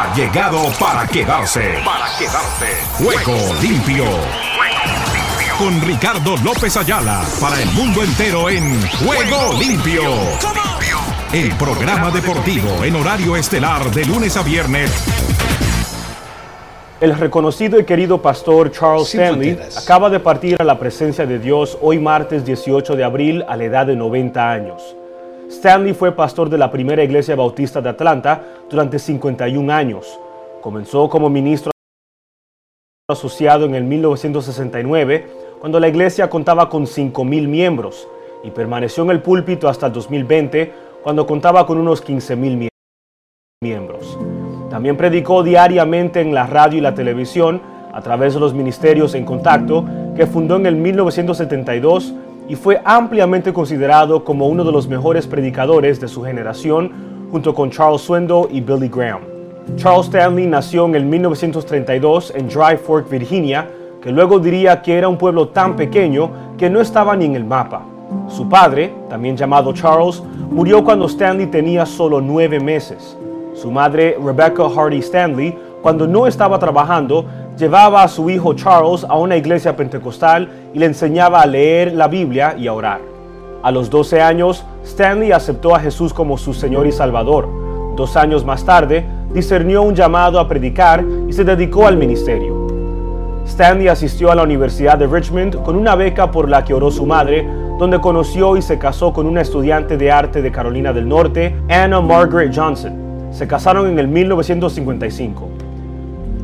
ha llegado para quedarse. Para quedarse. Juego limpio. Con Ricardo López Ayala para el mundo entero en Juego limpio. El programa deportivo en horario estelar de lunes a viernes. El reconocido y querido pastor Charles Stanley acaba de partir a la presencia de Dios hoy martes 18 de abril a la edad de 90 años. Stanley fue pastor de la primera iglesia bautista de Atlanta durante 51 años. Comenzó como ministro asociado en el 1969, cuando la iglesia contaba con 5.000 miembros, y permaneció en el púlpito hasta el 2020, cuando contaba con unos 15.000 miembros. También predicó diariamente en la radio y la televisión a través de los ministerios en contacto que fundó en el 1972 y fue ampliamente considerado como uno de los mejores predicadores de su generación junto con Charles Swindoll y Billy Graham. Charles Stanley nació en el 1932 en Dry Fork, Virginia, que luego diría que era un pueblo tan pequeño que no estaba ni en el mapa. Su padre, también llamado Charles, murió cuando Stanley tenía solo nueve meses. Su madre, Rebecca Hardy Stanley, cuando no estaba trabajando, llevaba a su hijo Charles a una iglesia pentecostal y le enseñaba a leer la Biblia y a orar. A los 12 años, Stanley aceptó a Jesús como su Señor y Salvador. Dos años más tarde, discernió un llamado a predicar y se dedicó al ministerio. Stanley asistió a la Universidad de Richmond con una beca por la que oró su madre, donde conoció y se casó con una estudiante de arte de Carolina del Norte, Anna Margaret Johnson. Se casaron en el 1955.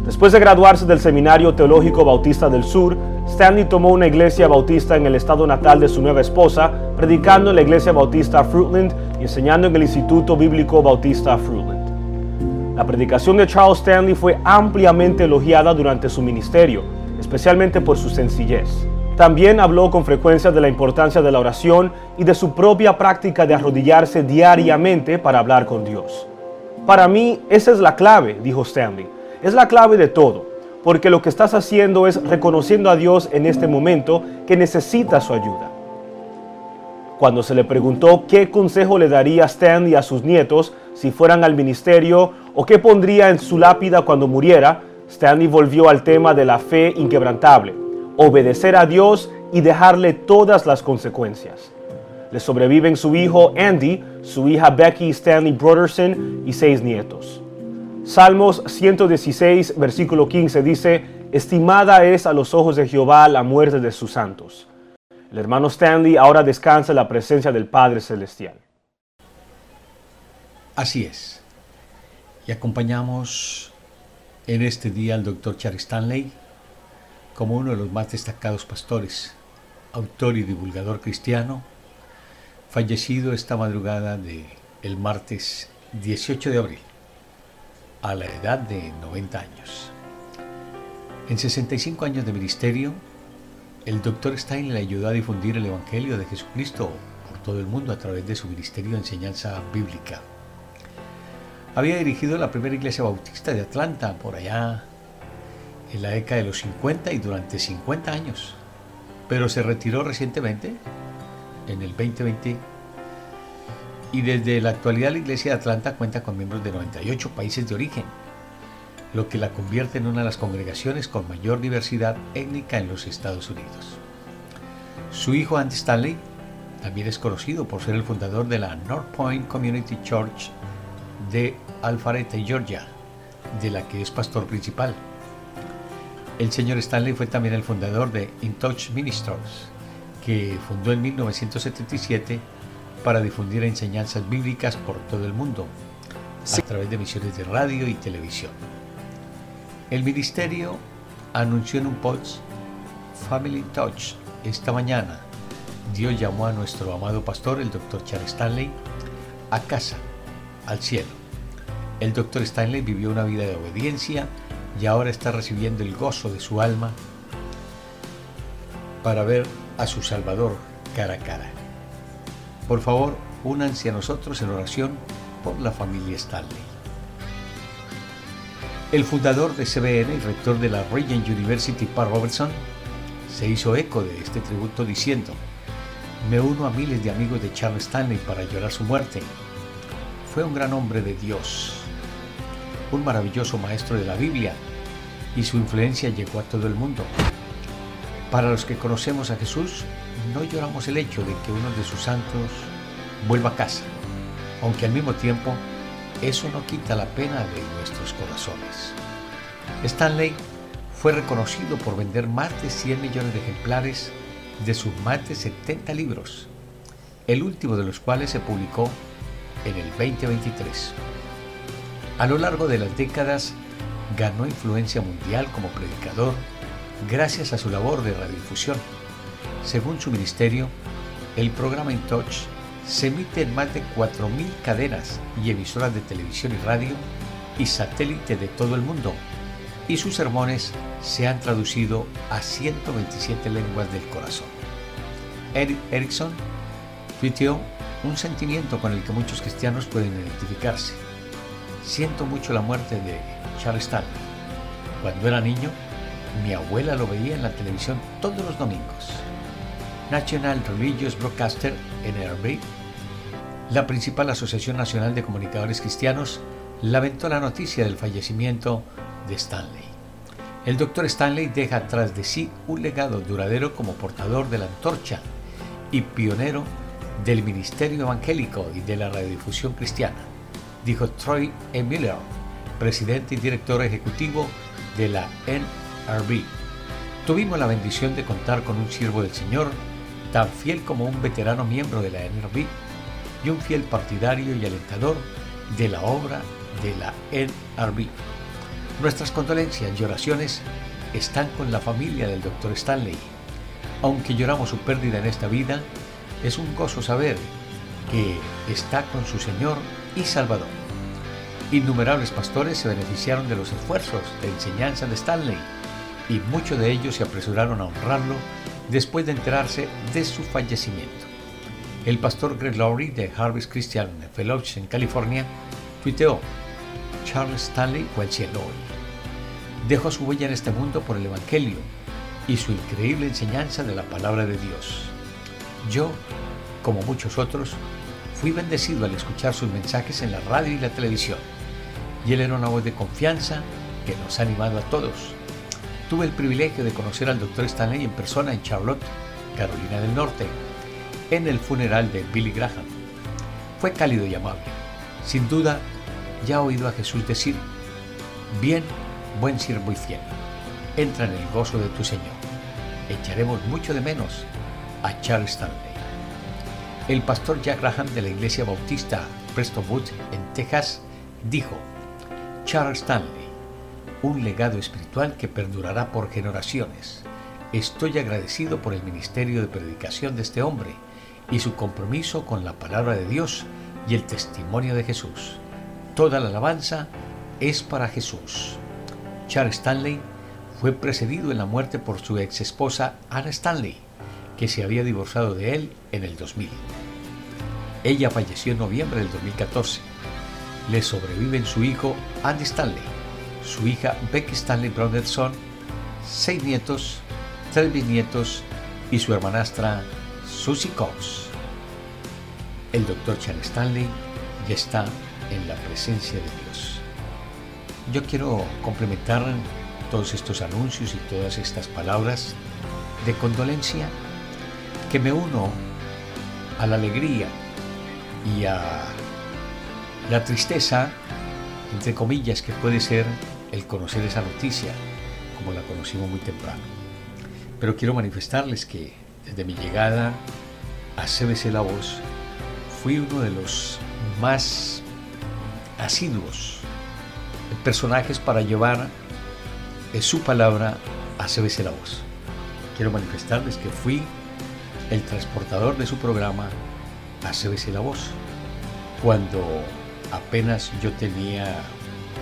Después de graduarse del Seminario Teológico Bautista del Sur, Stanley tomó una iglesia bautista en el estado natal de su nueva esposa, predicando en la iglesia bautista Fruitland y enseñando en el Instituto Bíblico Bautista Fruitland. La predicación de Charles Stanley fue ampliamente elogiada durante su ministerio, especialmente por su sencillez. También habló con frecuencia de la importancia de la oración y de su propia práctica de arrodillarse diariamente para hablar con Dios. Para mí, esa es la clave, dijo Stanley es la clave de todo, porque lo que estás haciendo es reconociendo a Dios en este momento que necesita su ayuda. Cuando se le preguntó qué consejo le daría Stanley a sus nietos si fueran al ministerio o qué pondría en su lápida cuando muriera, Stanley volvió al tema de la fe inquebrantable, obedecer a Dios y dejarle todas las consecuencias. Le sobreviven su hijo Andy, su hija Becky Stanley Broderson y seis nietos. Salmos 116, versículo 15 dice, Estimada es a los ojos de Jehová la muerte de sus santos. El hermano Stanley ahora descansa en la presencia del Padre Celestial. Así es. Y acompañamos en este día al doctor Charles Stanley como uno de los más destacados pastores, autor y divulgador cristiano, fallecido esta madrugada de el martes 18 de abril a la edad de 90 años. En 65 años de ministerio, el Dr. Stein le ayudó a difundir el Evangelio de Jesucristo por todo el mundo a través de su ministerio de enseñanza bíblica. Había dirigido la primera iglesia bautista de Atlanta por allá en la década de los 50 y durante 50 años, pero se retiró recientemente, en el 2020, y desde la actualidad la Iglesia de Atlanta cuenta con miembros de 98 países de origen, lo que la convierte en una de las congregaciones con mayor diversidad étnica en los Estados Unidos. Su hijo Andy Stanley también es conocido por ser el fundador de la North Point Community Church de Alpharetta, Georgia, de la que es pastor principal. El señor Stanley fue también el fundador de In Touch Ministries, que fundó en 1977 para difundir enseñanzas bíblicas por todo el mundo a través de emisiones de radio y televisión. El ministerio anunció en un post Family Touch esta mañana. Dios llamó a nuestro amado pastor, el Dr. Charles Stanley, a casa, al cielo. El Dr. Stanley vivió una vida de obediencia y ahora está recibiendo el gozo de su alma para ver a su Salvador cara a cara. Por favor, únanse a nosotros en oración por la familia Stanley. El fundador de CBN y rector de la Regent University, Pat Robertson, se hizo eco de este tributo diciendo, me uno a miles de amigos de Charles Stanley para llorar su muerte. Fue un gran hombre de Dios. un maravilloso maestro de la Biblia, y su influencia llegó a todo el mundo. Para los que conocemos a Jesús, no lloramos el hecho de que uno de sus santos vuelva a casa, aunque al mismo tiempo eso no quita la pena de nuestros corazones. Stanley fue reconocido por vender más de 100 millones de ejemplares de sus más de 70 libros, el último de los cuales se publicó en el 2023. A lo largo de las décadas ganó influencia mundial como predicador gracias a su labor de radiodifusión. Según su ministerio, el programa In Touch se emite en más de 4.000 cadenas y emisoras de televisión y radio y satélite de todo el mundo, y sus sermones se han traducido a 127 lenguas del corazón. Eric Erickson tuiteó un sentimiento con el que muchos cristianos pueden identificarse. Siento mucho la muerte de Charles Stanley. Cuando era niño, mi abuela lo veía en la televisión todos los domingos. National Religious Broadcaster, NRB, la principal asociación nacional de comunicadores cristianos, lamentó la noticia del fallecimiento de Stanley. El doctor Stanley deja atrás de sí un legado duradero como portador de la antorcha y pionero del ministerio evangélico y de la radiodifusión cristiana, dijo Troy E. Miller, presidente y director ejecutivo de la NRB. Tuvimos la bendición de contar con un siervo del Señor tan fiel como un veterano miembro de la NRB y un fiel partidario y alentador de la obra de la NRB. Nuestras condolencias y oraciones están con la familia del Dr. Stanley. Aunque lloramos su pérdida en esta vida, es un gozo saber que está con su Señor y Salvador. Innumerables pastores se beneficiaron de los esfuerzos de enseñanza de Stanley y muchos de ellos se apresuraron a honrarlo después de enterarse de su fallecimiento. El pastor Greg Lowry de Harvest Christian Fellowship en California tuiteó, Charles Stanley fue al cielo. Dejó su huella en este mundo por el Evangelio y su increíble enseñanza de la palabra de Dios. Yo, como muchos otros, fui bendecido al escuchar sus mensajes en la radio y la televisión, y él era una voz de confianza que nos ha animado a todos. Tuve el privilegio de conocer al Dr. Stanley en persona en Charlotte, Carolina del Norte, en el funeral de Billy Graham. Fue cálido y amable. Sin duda, ya ha oído a Jesús decir, bien, buen siervo y fiel, entra en el gozo de tu Señor. Echaremos mucho de menos a Charles Stanley. El pastor Jack Graham de la iglesia bautista Prestonwood en Texas dijo, Charles Stanley, un legado espiritual que perdurará por generaciones. Estoy agradecido por el ministerio de predicación de este hombre y su compromiso con la palabra de Dios y el testimonio de Jesús. Toda la alabanza es para Jesús. Charles Stanley fue precedido en la muerte por su ex esposa Anna Stanley, que se había divorciado de él en el 2000. Ella falleció en noviembre del 2014. Le sobreviven su hijo Andy Stanley, su hija Becky Stanley Broderson, seis nietos, tres bisnietos y su hermanastra Susie Cox. El doctor Charles Stanley ya está en la presencia de Dios. Yo quiero complementar todos estos anuncios y todas estas palabras de condolencia que me uno a la alegría y a la tristeza, entre comillas, que puede ser el conocer esa noticia, como la conocimos muy temprano. Pero quiero manifestarles que desde mi llegada a CBC La Voz, fui uno de los más asiduos personajes para llevar su palabra a CBC La Voz. Quiero manifestarles que fui el transportador de su programa a CBC La Voz, cuando apenas yo tenía,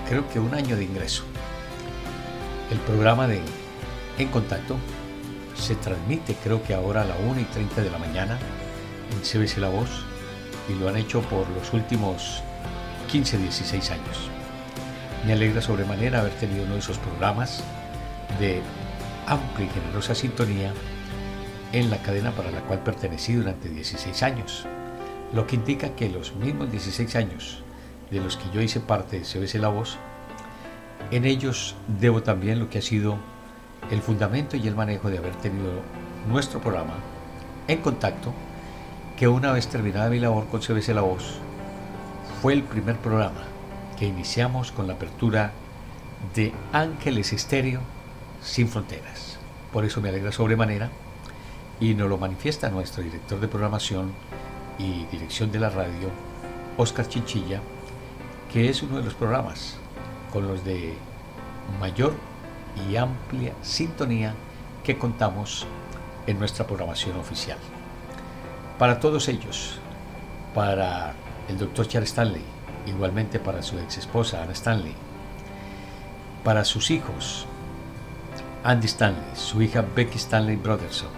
creo que un año de ingreso. El programa de En Contacto se transmite creo que ahora a la 1 y 30 de la mañana en CBC La Voz y lo han hecho por los últimos 15, 16 años. Me alegra sobremanera haber tenido uno de esos programas de amplia y generosa sintonía en la cadena para la cual pertenecí durante 16 años, lo que indica que los mismos 16 años de los que yo hice parte de CBC La Voz En ellos debo también lo que ha sido el fundamento y el manejo de haber tenido nuestro programa en contacto, que una vez terminada mi labor con CBC La Voz, fue el primer programa que iniciamos con la apertura de Ángeles Estéreo sin fronteras. Por eso me alegra sobremanera y nos lo manifiesta nuestro director de programación y dirección de la radio, Oscar Chinchilla, que es uno de los programas con los de mayor y amplia sintonía que contamos en nuestra programación oficial. Para todos ellos, para el doctor Charles Stanley, igualmente para su ex esposa Anna Stanley, para sus hijos, Andy Stanley, su hija Becky Stanley Brotherson,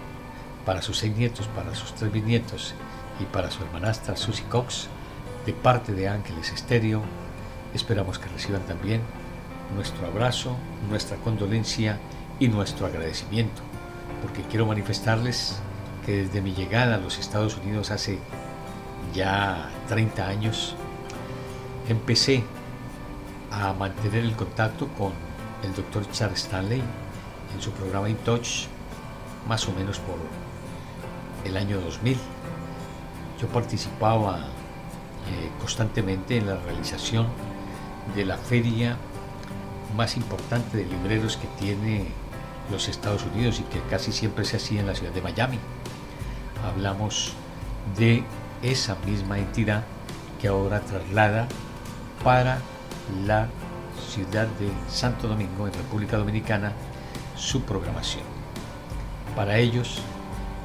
para sus seis nietos, para sus tres bisnietos y para su hermanastra Susie Cox, de parte de Ángeles Estéreo, esperamos que reciban también nuestro abrazo, nuestra condolencia y nuestro agradecimiento, porque quiero manifestarles que desde mi llegada a los Estados Unidos hace ya 30 años, empecé a mantener el contacto con el doctor Charles Stanley en su programa In Touch, más o menos por el año 2000. Yo participaba eh, constantemente en la realización de la feria más importante de libreros que tiene los Estados Unidos y que casi siempre se hacía en la ciudad de Miami. Hablamos de esa misma entidad que ahora traslada para la ciudad de Santo Domingo, en República Dominicana, su programación. Para ellos,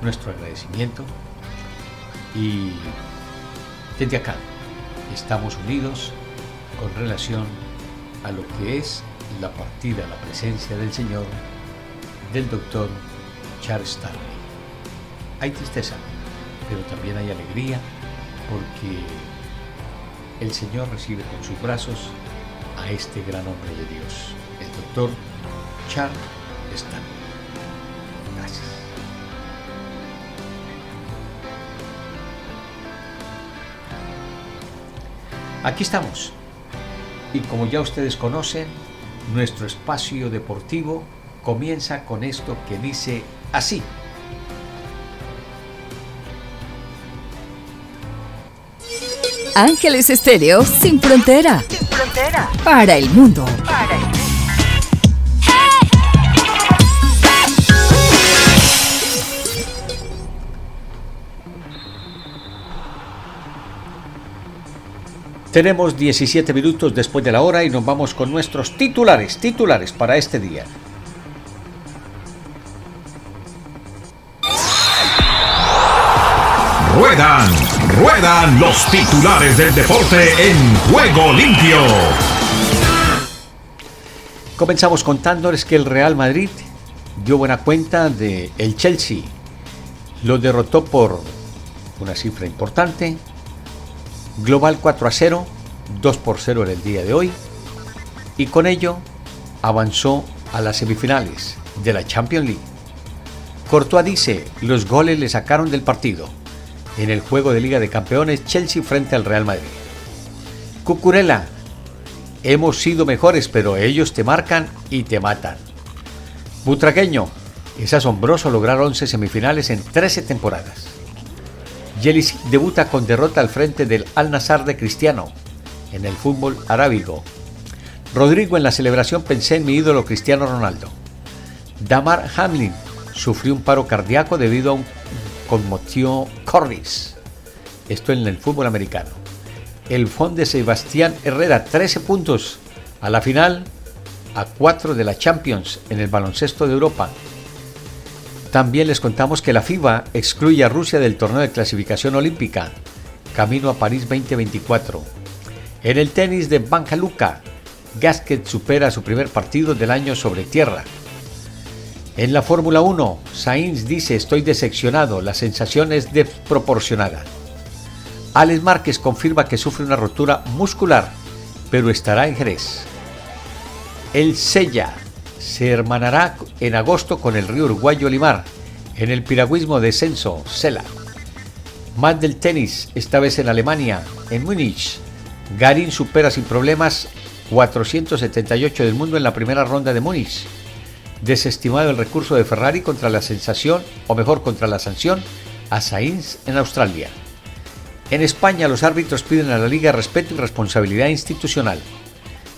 nuestro agradecimiento y desde acá estamos unidos con relación a lo que es la partida, la presencia del Señor del doctor Charles Stanley. Hay tristeza, pero también hay alegría porque el Señor recibe con sus brazos a este gran hombre de Dios, el doctor Charles Stanley. Gracias. Aquí estamos. Y como ya ustedes conocen, nuestro espacio deportivo comienza con esto que dice así. Ángeles Estéreo sin frontera. Sin frontera. Para el mundo. Para el mundo. Tenemos 17 minutos después de la hora y nos vamos con nuestros titulares, titulares para este día. Ruedan, ruedan los titulares del deporte en juego limpio. Comenzamos contándoles que el Real Madrid dio buena cuenta de el Chelsea. Lo derrotó por una cifra importante, Global 4 a 0, 2 por 0 en el día de hoy, y con ello avanzó a las semifinales de la Champions League. Courtois dice, los goles le sacaron del partido en el juego de Liga de Campeones Chelsea frente al Real Madrid. Cucurella, hemos sido mejores, pero ellos te marcan y te matan. Butraqueño, es asombroso lograr 11 semifinales en 13 temporadas. Yelis debuta con derrota al frente del Al Nazar de Cristiano en el fútbol arábigo. Rodrigo en la celebración pensé en mi ídolo Cristiano Ronaldo. Damar Hamlin sufrió un paro cardíaco debido a un conmoción corris. Esto en el fútbol americano. El Fond de Sebastián Herrera 13 puntos a la final a 4 de la Champions en el baloncesto de Europa también les contamos que la FIBA excluye a Rusia del torneo de clasificación olímpica, camino a París 2024. En el tenis de Banca Luca, Gasquet supera su primer partido del año sobre tierra. En la Fórmula 1, Sainz dice estoy decepcionado, la sensación es desproporcionada. Alex Márquez confirma que sufre una rotura muscular, pero estará en Jerez. El Sella se hermanará en agosto con el río uruguayo Limar, en el piragüismo descenso Sela. Más del tenis, esta vez en Alemania, en Múnich. Garín supera sin problemas 478 del mundo en la primera ronda de Múnich. Desestimado el recurso de Ferrari contra la sensación, o mejor contra la sanción, a Sainz en Australia. En España los árbitros piden a la liga respeto y responsabilidad institucional.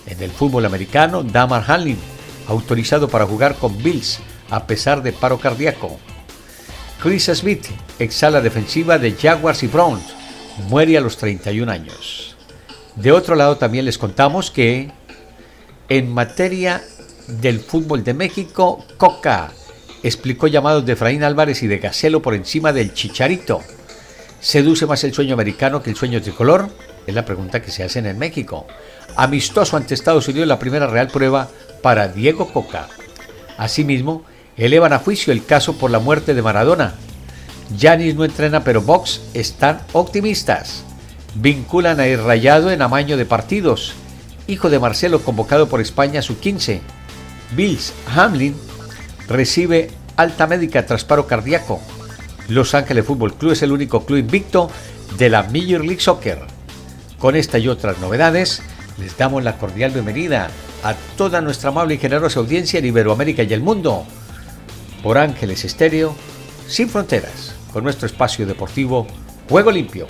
En el fútbol americano, Damar Hamlin, autorizado para jugar con Bills a pesar de paro cardíaco. Chris Smith, exhala defensiva de Jaguars y Browns, muere a los 31 años. De otro lado también les contamos que en materia del fútbol de México, Coca explicó llamados de Efraín Álvarez y de Gacelo por encima del Chicharito. ¿Seduce más el sueño americano que el sueño tricolor? Es la pregunta que se hace en México. Amistoso ante Estados Unidos la primera real prueba para Diego Coca. Asimismo, elevan a juicio el caso por la muerte de Maradona. Yanis no entrena, pero Vox están optimistas. Vinculan a Rayado en amaño de partidos. Hijo de Marcelo convocado por España a su 15. Bills Hamlin recibe alta médica tras paro cardíaco. Los Ángeles Fútbol Club es el único club invicto de la Major League Soccer. Con esta y otras novedades, les damos la cordial bienvenida a toda nuestra amable y generosa audiencia en Iberoamérica y el mundo por Ángeles Estéreo, sin fronteras, con nuestro espacio deportivo Juego Limpio.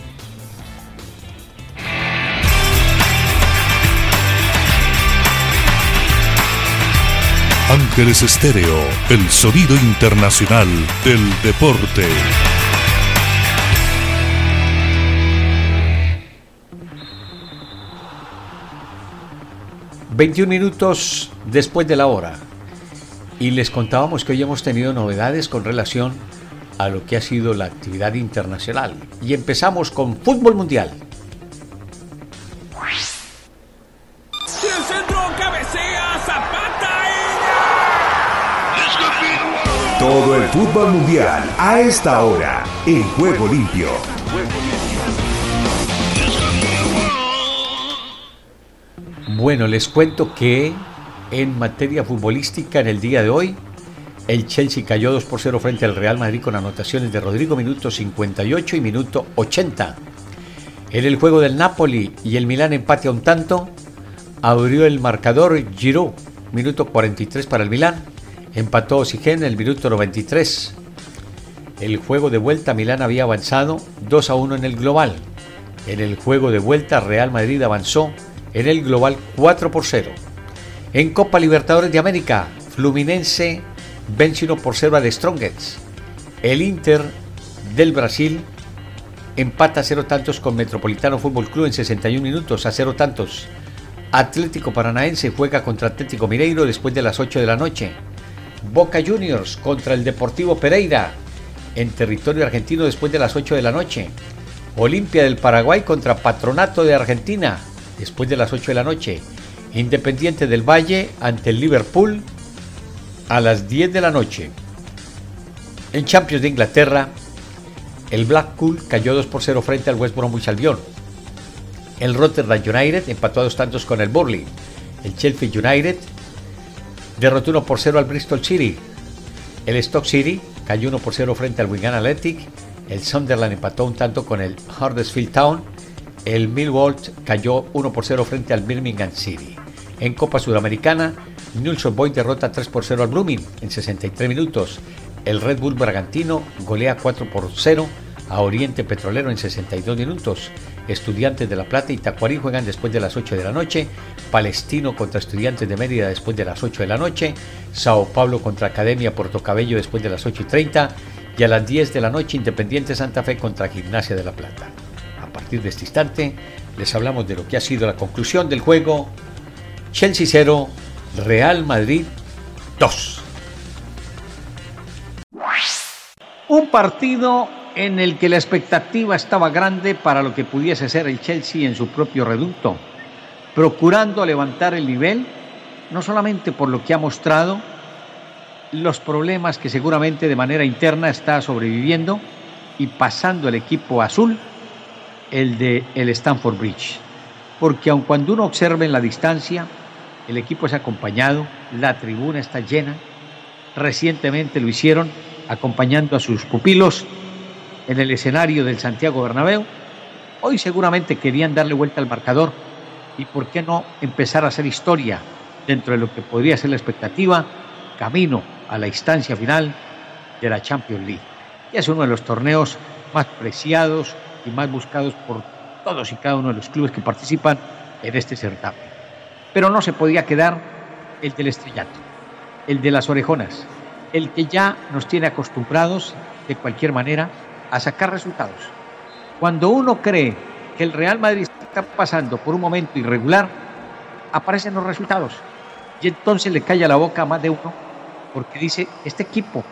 Ángeles Estéreo, el sonido internacional del deporte. 21 minutos después de la hora. Y les contábamos que hoy hemos tenido novedades con relación a lo que ha sido la actividad internacional. Y empezamos con fútbol mundial. Todo el fútbol mundial a esta hora en Juego Limpio. Bueno, les cuento que en materia futbolística en el día de hoy, el Chelsea cayó 2 por 0 frente al Real Madrid con anotaciones de Rodrigo minuto 58 y minuto 80. En el juego del Napoli y el Milán empate a un tanto, abrió el marcador Giroud, minuto 43 para el Milán, empató Oxygen en el minuto 93. El juego de vuelta Milán había avanzado 2 a 1 en el global. En el juego de vuelta Real Madrid avanzó en el global 4 por 0. En Copa Libertadores de América, Fluminense vence 1 por 0 al Strongets. El Inter del Brasil empata a 0 tantos con Metropolitano Fútbol Club en 61 minutos a 0 tantos. Atlético Paranaense juega contra Atlético Mineiro después de las 8 de la noche. Boca Juniors contra el Deportivo Pereira en territorio argentino después de las 8 de la noche. Olimpia del Paraguay contra Patronato de Argentina después de las 8 de la noche. Independiente del Valle ante el Liverpool a las 10 de la noche. En Champions de Inglaterra, el Blackpool cayó 2 por 0 frente al West Bromwich Albion. El Rotterdam United empató a dos tantos con el Burley. El Chelsea United derrotó 1 por 0 al Bristol City. El Stock City cayó 1 por 0 frente al Wigan Athletic. El Sunderland empató un tanto con el Huddersfield Town el Millwall cayó 1 por 0 frente al Birmingham City. En Copa Sudamericana, Nilsson Boy derrota 3 por 0 al Blooming en 63 minutos. El Red Bull Bragantino golea 4 por 0 a Oriente Petrolero en 62 minutos. Estudiantes de La Plata y Tacuarí juegan después de las 8 de la noche. Palestino contra Estudiantes de Mérida después de las 8 de la noche. Sao Paulo contra Academia Puerto Cabello después de las 8 y 30. Y a las 10 de la noche Independiente Santa Fe contra Gimnasia de La Plata partir de este instante les hablamos de lo que ha sido la conclusión del juego Chelsea 0, Real Madrid 2. Un partido en el que la expectativa estaba grande para lo que pudiese ser el Chelsea en su propio reducto, procurando levantar el nivel, no solamente por lo que ha mostrado, los problemas que seguramente de manera interna está sobreviviendo y pasando el equipo azul el de el Stanford Bridge, porque aun cuando uno observa en la distancia, el equipo es acompañado, la tribuna está llena, recientemente lo hicieron acompañando a sus pupilos en el escenario del Santiago Bernabéu, hoy seguramente querían darle vuelta al marcador. Y por qué no empezar a hacer historia dentro de lo que podría ser la expectativa, camino a la instancia final de la Champions League. Y es uno de los torneos más preciados y más buscados por todos y cada uno de los clubes que participan en este certamen. Pero no se podía quedar el del estrellato, el de las orejonas, el que ya nos tiene acostumbrados de cualquier manera a sacar resultados. Cuando uno cree que el Real Madrid está pasando por un momento irregular, aparecen los resultados. Y entonces le calla la boca a más de uno porque dice, este equipo,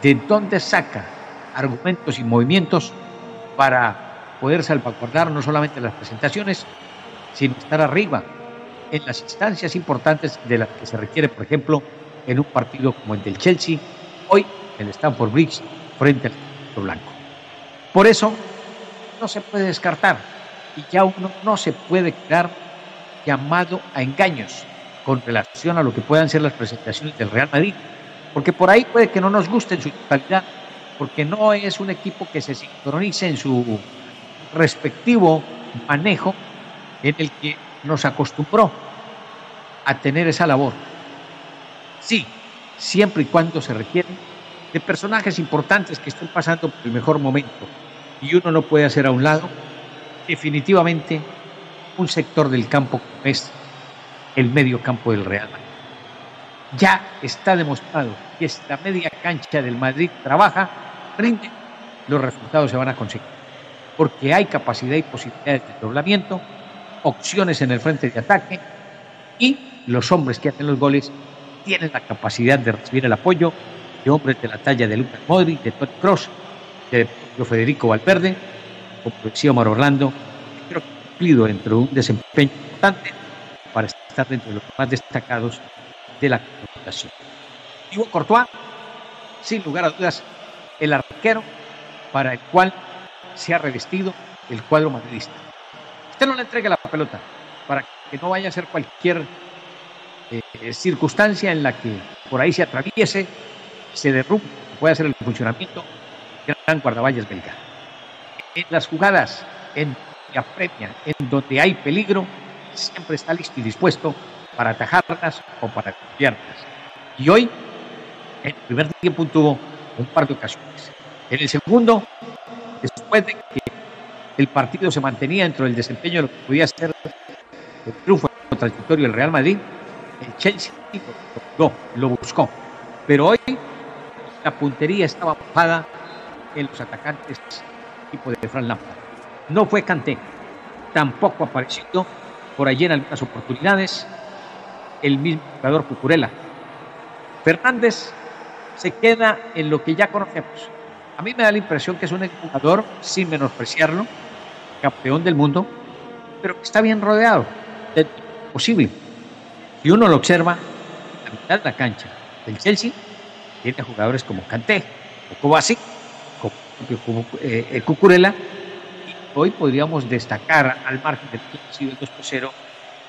¿de dónde saca argumentos y movimientos para poder salvaguardar no solamente las presentaciones, sino estar arriba en las instancias importantes de las que se requiere, por ejemplo, en un partido como el del Chelsea, hoy el Stamford Bridge, frente al Blanco. Por eso, no se puede descartar y ya uno no se puede quedar llamado a engaños con relación a lo que puedan ser las presentaciones del Real Madrid, porque por ahí puede que no nos guste en su totalidad, porque no es un equipo que se sincronice en su respectivo manejo en el que nos acostumbró a tener esa labor. Sí, siempre y cuando se requiere de personajes importantes que estén pasando por el mejor momento y uno no puede hacer a un lado definitivamente un sector del campo como es el medio campo del Real Madrid. Ya está demostrado que esta media cancha del Madrid trabaja, rinde, los resultados se van a conseguir. Porque hay capacidad y posibilidades de doblamiento, opciones en el frente de ataque y los hombres que hacen los goles tienen la capacidad de recibir el apoyo de hombres de la talla de Lucas Modri, de Todd Cross, de Federico Valverde, como decía Omar Orlando, creo que ha cumplido dentro de un desempeño importante para estar dentro de los más destacados de la computación. Thibaut Courtois, sin lugar a dudas, el arquero para el cual se ha revestido el cuadro madridista. Usted no le entregue la pelota para que no vaya a ser cualquier eh, circunstancia en la que por ahí se atraviese, se derrumbe, puede hacer el funcionamiento gran guardaballas belga. En las jugadas en que apremia, en donde hay peligro, siempre está listo y dispuesto para atajarlas o para copiarlas. Y hoy, en el primer tiempo tuvo un par de ocasiones. En el segundo, después de que el partido se mantenía dentro del desempeño de lo que podía ser el triunfo transitorio del Real Madrid, el Chelsea lo, lo buscó. Pero hoy la puntería estaba bajada en los atacantes tipo de Fran Lampard. No fue Canté, tampoco apareció por allí en algunas oportunidades el mismo jugador Cucurella. Fernández se queda en lo que ya conocemos. A mí me da la impresión que es un jugador, sin menospreciarlo, campeón del mundo, pero que está bien rodeado de posible. Si uno lo observa, la mitad de la cancha del Chelsea tiene jugadores como Canté o Kovacic, como eh, Cucurella, y hoy podríamos destacar al margen de que ha sido el 2 0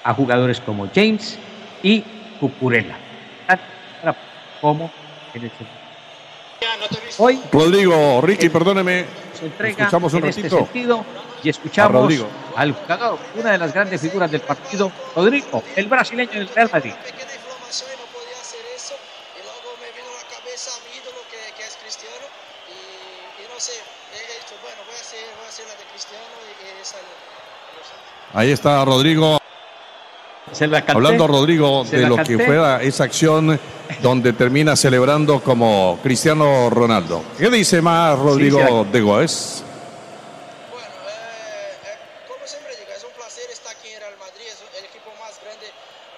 a jugadores como James y Cucurella. Como en el Hoy, Rodrigo, Ricky, perdóneme. escuchamos un en este ratito. Este sentido y escuchamos al jugador, una de las grandes figuras del partido, Rodrigo, el brasileño del Real Madrid. Ahí está Rodrigo. Hablando Rodrigo de lo que fue esa acción donde termina celebrando como Cristiano Ronaldo. ¿Qué dice más Rodrigo de Goes? Bueno, eh, eh, como siempre digo, es un placer estar aquí en Real Madrid, es el equipo más grande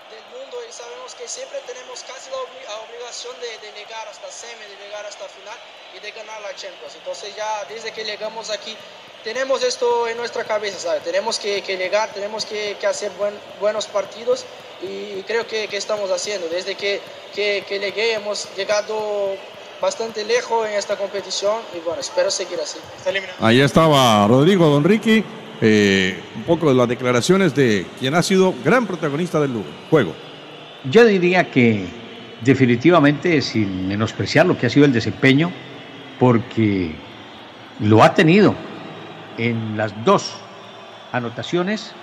del mundo y sabemos que siempre tenemos casi la obligación de, de llegar hasta semi, de llegar hasta final y de ganar la Champions. Entonces ya desde que llegamos aquí tenemos esto en nuestra cabeza, ¿sabes? Tenemos que, llegar, tenemos que, hacer buenos partidos y creo que, estamos haciendo. Desde que, que, llegué hemos llegado bastante lejos en esta competición y bueno, espero seguir así. Ahí estaba Rodrigo Don Ricky, eh, un poco de las declaraciones de quien ha sido gran protagonista del juego. Yo diría que definitivamente, sin menospreciar lo que ha sido el desempeño, porque lo ha tenido en las dos anotaciones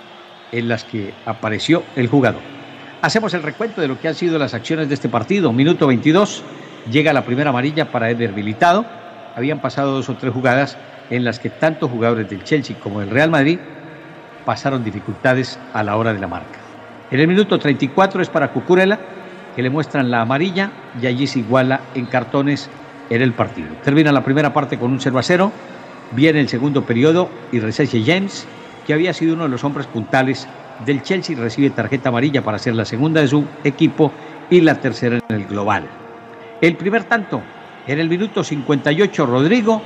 en las que apareció el jugador. Hacemos el recuento de lo que han sido las acciones de este partido. Minuto 22, llega la primera amarilla para Eder Militado. Habían pasado dos o tres jugadas en las que tanto jugadores del Chelsea como del Real Madrid pasaron dificultades a la hora de la marca. En el minuto 34 es para Cucurella, que le muestran la amarilla y allí se iguala en cartones en el partido. Termina la primera parte con un 0 a 0. Viene el segundo periodo y Reseche James, que había sido uno de los hombres puntales del Chelsea, recibe tarjeta amarilla para ser la segunda de su equipo y la tercera en el global. El primer tanto, en el minuto 58, Rodrigo,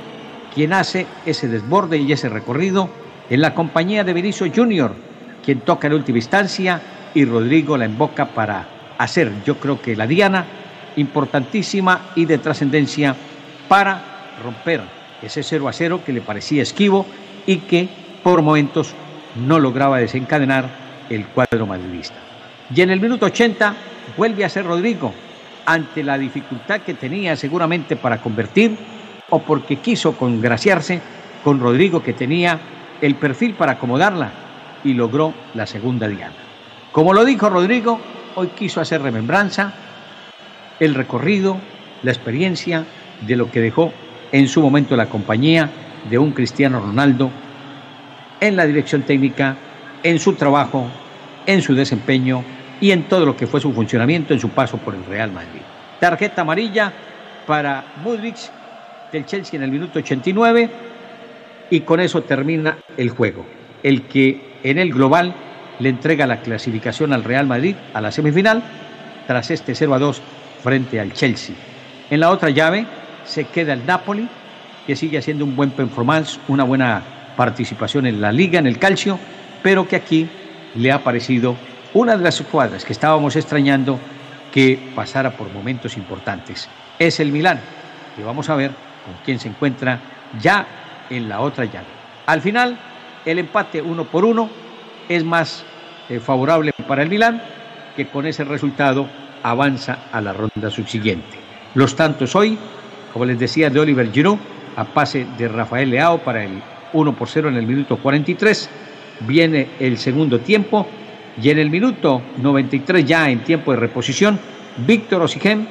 quien hace ese desborde y ese recorrido en la compañía de Benicio Junior, quien toca en última instancia y Rodrigo la emboca para hacer, yo creo que la diana importantísima y de trascendencia para romper ese 0 a 0 que le parecía esquivo y que por momentos no lograba desencadenar el cuadro madridista. Y en el minuto 80 vuelve a ser Rodrigo, ante la dificultad que tenía seguramente para convertir o porque quiso congraciarse con Rodrigo que tenía el perfil para acomodarla y logró la segunda diana. Como lo dijo Rodrigo, hoy quiso hacer remembranza, el recorrido, la experiencia de lo que dejó en su momento la compañía de un Cristiano Ronaldo en la dirección técnica, en su trabajo, en su desempeño y en todo lo que fue su funcionamiento en su paso por el Real Madrid. Tarjeta amarilla para Mudrik del Chelsea en el minuto 89 y con eso termina el juego. El que en el global le entrega la clasificación al Real Madrid a la semifinal tras este 0 a 2 frente al Chelsea. En la otra llave se queda el Napoli, que sigue haciendo un buen performance, una buena participación en la liga, en el calcio, pero que aquí le ha parecido una de las cuadras que estábamos extrañando que pasara por momentos importantes. Es el Milán, que vamos a ver con quién se encuentra ya en la otra llave. Al final, el empate uno por uno es más eh, favorable para el Milán, que con ese resultado avanza a la ronda subsiguiente. Los tantos hoy, como les decía, de Oliver Giroud, a pase de Rafael Leao para el 1 por 0 en el minuto 43. Viene el segundo tiempo y en el minuto 93 ya en tiempo de reposición, Víctor Osigem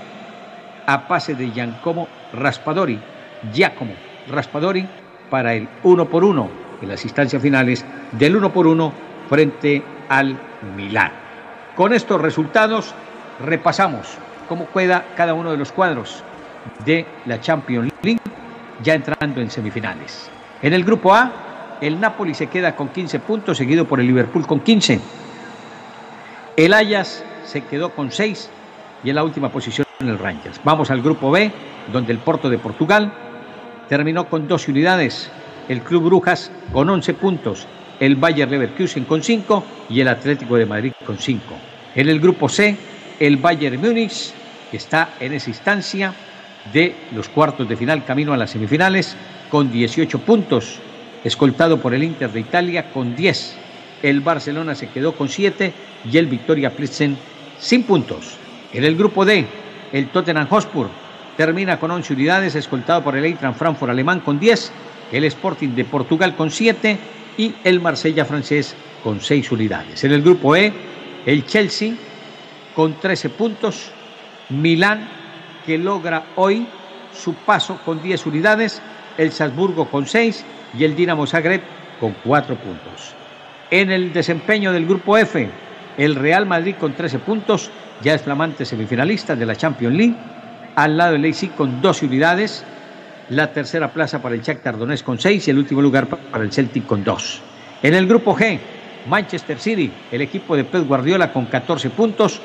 a pase de Giancomo Raspadori, Giacomo Raspadori para el 1 por 1 en las instancias finales del 1 por 1 frente al Milán. Con estos resultados repasamos cómo queda cada uno de los cuadros de la Champions League ya entrando en semifinales. En el grupo A, el Napoli se queda con 15 puntos, seguido por el Liverpool con 15. El Ajax se quedó con 6 y en la última posición el Rangers. Vamos al grupo B, donde el Porto de Portugal terminó con 12 unidades, el Club Brujas con 11 puntos, el Bayer Leverkusen con 5 y el Atlético de Madrid con 5. En el grupo C, el Bayern Múnich, está en esa instancia de los cuartos de final camino a las semifinales, con 18 puntos, escoltado por el Inter de Italia con 10. El Barcelona se quedó con 7 y el Victoria Plitzen sin puntos. En el grupo D, el Tottenham Hotspur termina con 11 unidades, escoltado por el Eintracht Frankfurt alemán con 10, el Sporting de Portugal con 7 y el Marsella francés con 6 unidades. En el grupo E, el Chelsea con 13 puntos, Milán que logra hoy su paso con 10 unidades, el Salzburgo con 6 y el Dinamo Zagreb con 4 puntos. En el desempeño del grupo F, el Real Madrid con 13 puntos, ya es flamante semifinalista de la Champions League, al lado del Leipzig con 12 unidades, la tercera plaza para el Shakhtar Donetsk con 6 y el último lugar para el Celtic con 2. En el grupo G, Manchester City, el equipo de Pep Guardiola con 14 puntos,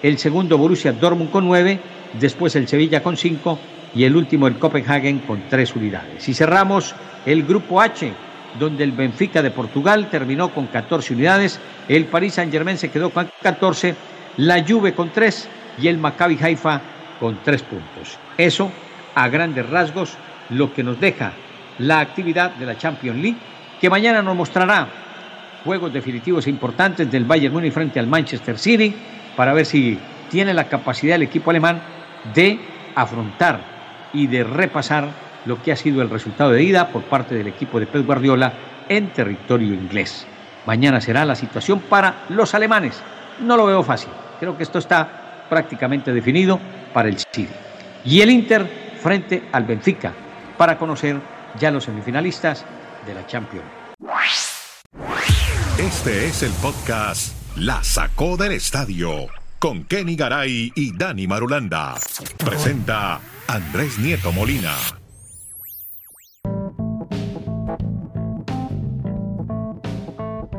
el segundo Borussia Dortmund con 9, después el Sevilla con 5 y el último el Copenhagen con 3 unidades. Y cerramos el grupo H, donde el Benfica de Portugal terminó con 14 unidades, el Paris Saint-Germain se quedó con 14, la Juve con 3 y el Maccabi Haifa con 3 puntos. Eso, a grandes rasgos, lo que nos deja la actividad de la Champions League, que mañana nos mostrará juegos definitivos e importantes del Bayern Múnich frente al Manchester City, para ver si tiene la capacidad el equipo alemán de afrontar y de repasar lo que ha sido el resultado de ida por parte del equipo de Pep Guardiola en territorio inglés. mañana será la situación para los alemanes. No lo veo fácil. Creo que esto está prácticamente definido para el City. Y el Inter frente al Benfica para conocer ya los semifinalistas de la Champions. Este es el podcast La Sacó del Estadio con Kenny Garay y Dani Marulanda. Presenta Andrés Nieto Molina.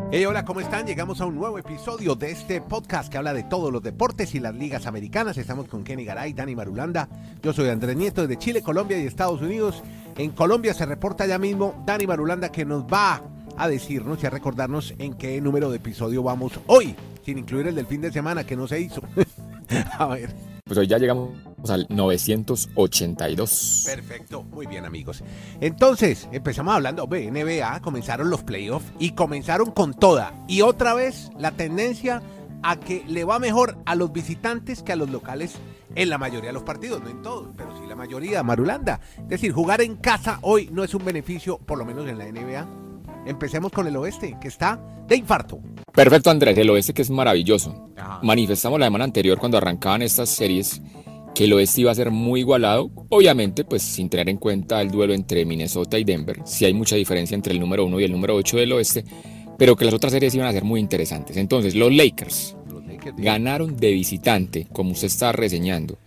Hey, hola, ¿cómo están? Llegamos a un nuevo episodio de este podcast que habla de todos los deportes y las ligas americanas. Estamos con Kenny Garay, Dani Marulanda. Yo soy Andrés Nieto desde Chile, Colombia y Estados Unidos. En Colombia se reporta ya mismo Dani Marulanda que nos va a decirnos y a recordarnos en qué número de episodio vamos hoy, sin incluir el del fin de semana que no se hizo. a ver. Pues hoy ya llegamos al 982. Perfecto, muy bien amigos. Entonces, empezamos hablando de NBA, comenzaron los playoffs y comenzaron con toda. Y otra vez la tendencia a que le va mejor a los visitantes que a los locales en la mayoría de los partidos, no en todos, pero sí la mayoría, Marulanda. Es decir, jugar en casa hoy no es un beneficio, por lo menos en la NBA. Empecemos con el oeste, que está de infarto. Perfecto, Andrés, el oeste que es maravilloso. Manifestamos la semana anterior cuando arrancaban estas series que el oeste iba a ser muy igualado, obviamente pues sin tener en cuenta el duelo entre Minnesota y Denver, si hay mucha diferencia entre el número 1 y el número 8 del oeste, pero que las otras series iban a ser muy interesantes. Entonces, los Lakers, ganaron de visitante, como usted está reseñando.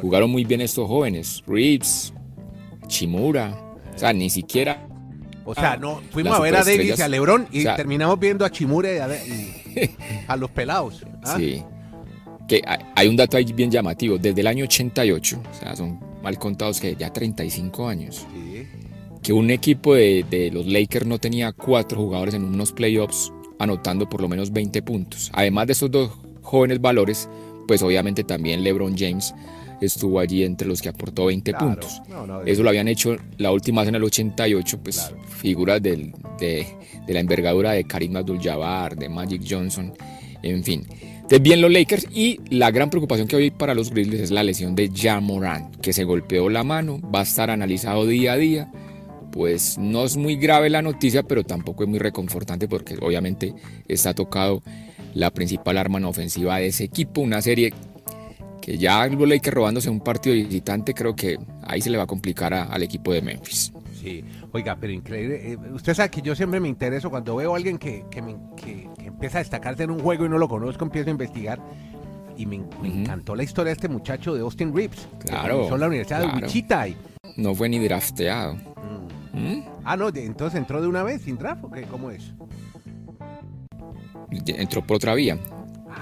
Jugaron muy bien estos jóvenes, Reeves, Chimura, o sea, ni siquiera o sea, no fuimos a ver a Davis y a LeBron y terminamos viendo a Chimura y a, los pelados. ¿ah? Sí. Que hay un dato ahí bien llamativo. Desde el año 88, o sea, son mal contados que ya 35 años, que un equipo de, de, los Lakers no tenía cuatro jugadores en unos playoffs anotando por lo menos 20 puntos. Además de esos dos jóvenes valores, pues obviamente también LeBron James estuvo allí entre los que aportó 20 puntos. Eso lo habían hecho la última vez en el 88, pues figuras de, la envergadura de Karim Abdul-Jabbar, de Magic Johnson, en fin. Entonces bien los Lakers y la gran preocupación que hay para los Grizzlies es la lesión de Ja Morant, que se golpeó la mano, va a estar analizado día a día. Pues no es muy grave la noticia, pero tampoco es muy reconfortante porque obviamente está tocado la principal arma en ofensiva de ese equipo, una serie que ya los Lakers robándose un partido visitante, creo que ahí se le va a complicar al equipo de Memphis. Sí, oiga, pero increíble. Eh, usted sabe que yo siempre me intereso cuando veo a alguien que, empieza a destacarse en un juego y no lo conozco, empiezo a investigar. Y me, encantó la historia de este muchacho de Austin Reeves. Claro. Que la Universidad de Wichita. No fue ni drafteado. Mm. ¿Mm? Ah, no, entonces entró de una vez sin draft o qué? ¿Cómo es? Entró por otra vía.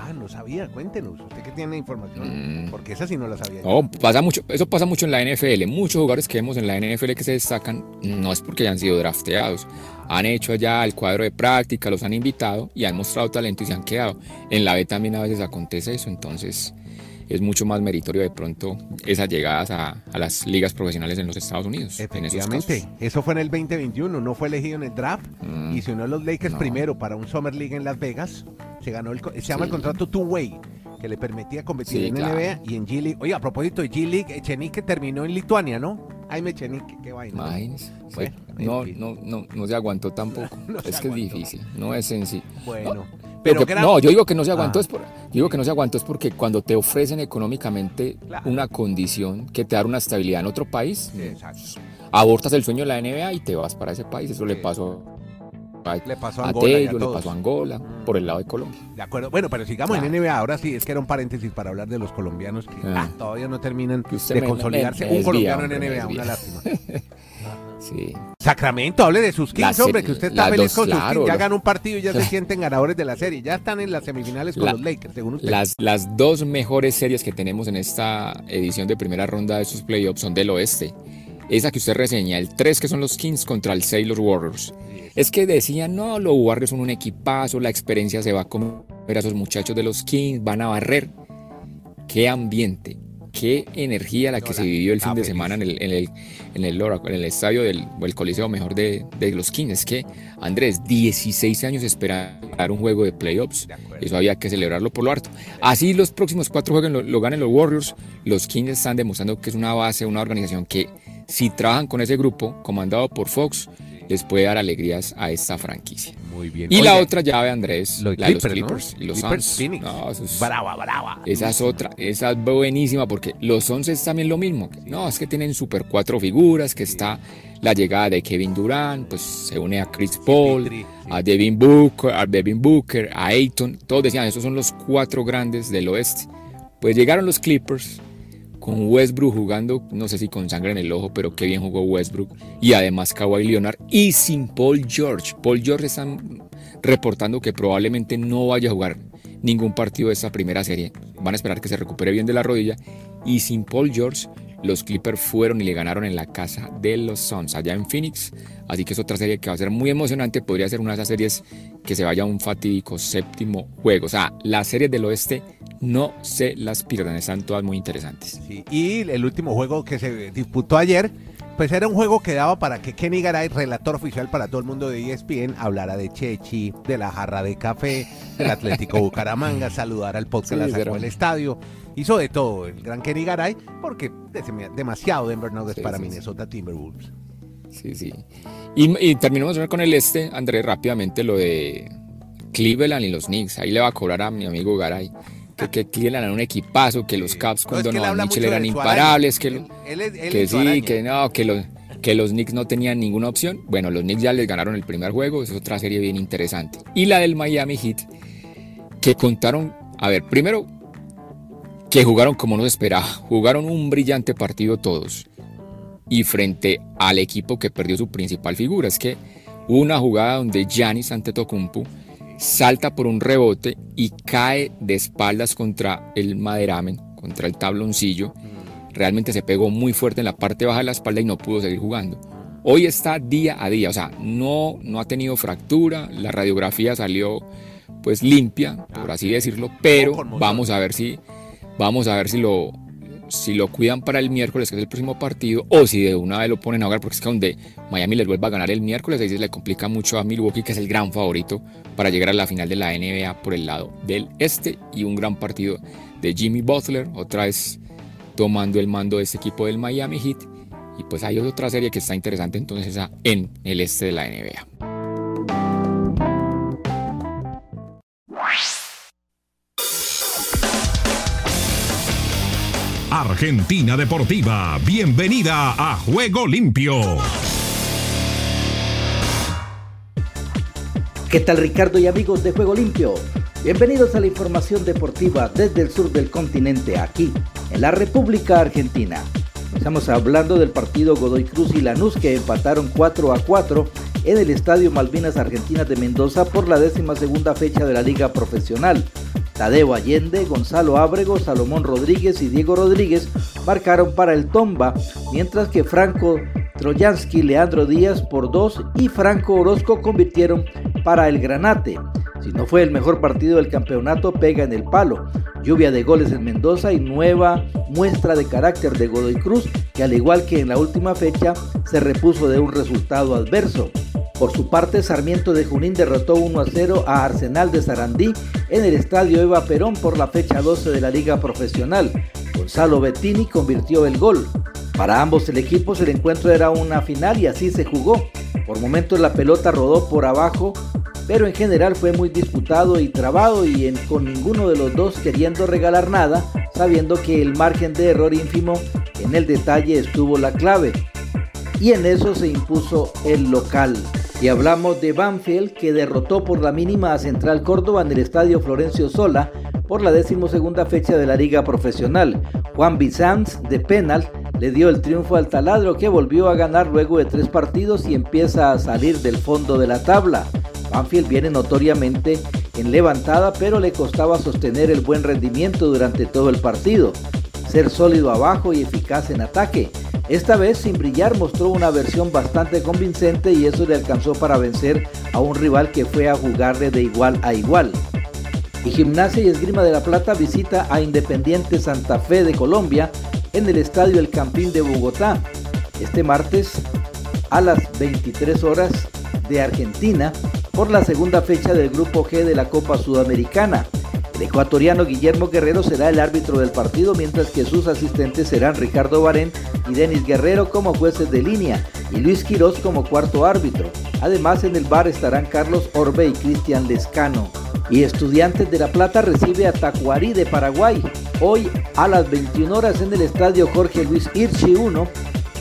Ah, no sabía, cuéntenos, usted que tiene información, mm. porque esa sí no la sabía. No, pasa mucho, eso pasa mucho en la NFL. Muchos jugadores que vemos en la NFL que se destacan no es porque hayan sido drafteados. Han hecho ya el cuadro de práctica, los han invitado y han mostrado talento y se han quedado. En la B también a veces acontece eso, entonces es mucho más meritorio de pronto esas llegadas a, las ligas profesionales en los Estados Unidos. Efectivamente, eso fue en el 2021, no fue elegido en el draft mm. y se unió a los Lakers primero para un Summer League en Las Vegas se ganó el, se llama el contrato two-way, que le permitía competir en NBA y en G League. Oye, a propósito de G League, Echenique terminó en Lituania, ¿no? Jaime Echenique, qué vaina. no, no, no, no se aguantó tampoco. es que es difícil, no es sencillo. Bueno. pero no, yo digo que no se aguantó, ah. es por, digo que no se aguantó es porque cuando te ofrecen económicamente una condición que te da una estabilidad en otro país, abortas el sueño de la NBA y te vas para ese país. Eso le pasó le pasó a Angola. le pasó a Angola, por el lado de Colombia. De acuerdo. Bueno, pero sigamos en NBA. Ahora sí, es que era un paréntesis para hablar de los colombianos que ah. Ah, todavía no terminan de consolidarse. un colombiano en NBA, una lástima. sí. Sacramento, hable de sus Kings, hombre, que usted está feliz con sus Kings. Ya ganó un partido y ya se sienten ganadores de la serie. Ya están en las semifinales con los Lakers, según usted. Las, las dos mejores series que tenemos en esta edición de primera ronda de sus playoffs son del oeste. Esa que usted reseña, el 3 que son los Kings contra el 6 los Warriors. Es que decían, no, los Warriors son un equipazo, la experiencia se va a comer a esos muchachos de los Kings, van a barrer. Qué ambiente, qué energía la que se vivió el fin de semana en el, en el, en el, en el estadio del el coliseo mejor de, de, los Kings. Es que, Andrés, 16 años esperar un juego de playoffs. Eso había que celebrarlo por lo harto. Así los próximos cuatro juegos lo, lo ganen los Warriors. Los Kings están demostrando que es una base, una organización que si trabajan con ese grupo, comandado por Fox, les puede dar alegrías a esta franquicia. Muy bien. Y la otra llave, Andrés, la de los Clippers y los Suns. No, brava, brava. Esa es otra, esa es buenísima porque los Suns es también lo mismo. No, es que tienen super cuatro figuras, que está la llegada de Kevin Durant, pues se une a Chris Paul, a Devin Booker, a Devin Booker, a Ayton. Todos decían, esos son los cuatro grandes del oeste. Pues llegaron los Clippers con Westbrook jugando, no sé si con sangre en el ojo, pero qué bien jugó Westbrook. Y además Kawhi Leonard y sin Paul George. Paul George están reportando que probablemente no vaya a jugar ningún partido de esta primera serie. Van a esperar que se recupere bien de la rodilla. Y sin Paul George, los Clippers fueron y le ganaron en la casa de los Suns, allá en Phoenix. Así que es otra serie que va a ser muy emocionante. Podría ser una de esas series que se vaya a un fatídico séptimo juego. O sea, las series del oeste no se las pierdan, están todas muy interesantes. Y el último juego que se disputó ayer, pues era un juego que daba para que Kenny Garay, relator oficial para todo el mundo de ESPN, hablara de Chechi, de la jarra de café, del Atlético Bucaramanga, saludara al podcast sí, del estadio. Hizo de todo el gran Kenny Garay, porque demasiado Denver Nuggets para Minnesota Timberwolves. Sí, sí. Y, y terminamos con el este, Andrés, rápidamente lo de Cleveland y los Knicks. Ahí le va a cobrar a mi amigo Garay que, que Cleveland era un equipazo, que los Caps con Donovan Mitchell eran imparables, que, que sí, que no, que los, que los Knicks no tenían ninguna opción. Bueno, los Knicks ya les ganaron el primer juego, es otra serie bien interesante. Y la del Miami Heat, que contaron, a ver, primero, que jugaron como no se esperaba, jugaron un brillante partido todos. Y frente al equipo que perdió su principal figura, es que una jugada donde Giannis Antetokounmpo salta por un rebote y cae de espaldas contra el maderamen, contra el tabloncillo. Realmente se pegó muy fuerte en la parte baja de la espalda y no pudo seguir jugando. Hoy está día a día, o sea, no, no ha tenido fractura, la radiografía salió pues limpia, por así decirlo, pero vamos a ver si, vamos a ver si lo, si lo cuidan para el miércoles, que es el próximo partido, o si de una vez lo ponen a jugar, porque es que donde Miami les vuelva a ganar el miércoles, ahí se le complica mucho a Milwaukee, que es el gran favorito para llegar a la final de la NBA por el lado del este, y un gran partido de Jimmy Butler, otra vez tomando el mando de este equipo del Miami Heat, y pues hay otra serie que está interesante entonces en el este de la NBA. Argentina Deportiva, bienvenida a Juego Limpio. ¿Qué tal Ricardo y amigos de Juego Limpio? Bienvenidos a la información deportiva desde el sur del continente, aquí, en la República Argentina. Estamos hablando del partido Godoy Cruz y Lanús que empataron 4 a 4 en el Estadio Malvinas Argentinas de Mendoza por la décima segunda fecha de la Liga Profesional. Tadeo Allende, Gonzalo Ábrego, Salomón Rodríguez y Diego Rodríguez marcaron para el Tomba, mientras que Franco Trojansky, Leandro Díaz por dos y Franco Orozco convirtieron para el Granate. Si no fue el mejor partido del campeonato, pega en el palo. Lluvia de goles en Mendoza y nueva muestra de carácter de Godoy Cruz, que al igual que en la última fecha, se repuso de un resultado adverso. Por su parte, Sarmiento de Junín derrotó 1 a 0 a Arsenal de Sarandí en el estadio Eva Perón por la fecha 12 de la Liga Profesional. Gonzalo Bettini convirtió el gol. Para ambos el equipo el encuentro era una final y así se jugó. Por momentos la pelota rodó por abajo, pero en general fue muy disputado y trabado y con ninguno de los dos queriendo regalar nada, sabiendo que el margen de error ínfimo en el detalle estuvo la clave. Y en eso se impuso el local. Y hablamos de Banfield que derrotó por la mínima a Central Córdoba en el estadio Florencio Sola por la decimosegunda fecha de la liga profesional. Juan Bizanz de penal le dio el triunfo al taladro que volvió a ganar luego de tres partidos y empieza a salir del fondo de la tabla. Banfield viene notoriamente en levantada pero le costaba sostener el buen rendimiento durante todo el partido, ser sólido abajo y eficaz en ataque. Esta vez sin brillar mostró una versión bastante convincente y eso le alcanzó para vencer a un rival que fue a jugarle de igual a igual. Y Gimnasia y Esgrima de la Plata visita a Independiente Santa Fe de Colombia en el Estadio El Campín de Bogotá este martes a las 23 horas de Argentina por la segunda fecha del Grupo G de la Copa Sudamericana. El ecuatoriano Guillermo Guerrero será el árbitro del partido, mientras que sus asistentes serán Ricardo Barén y Denis Guerrero como jueces de línea. y Luis Quirós como cuarto árbitro. Además en el bar estarán Carlos Orbe y Cristian Lescano. Y Estudiantes de La Plata recibe a Tacuarí de Paraguay hoy a las 21 horas en el estadio Jorge Luis Hirschi 1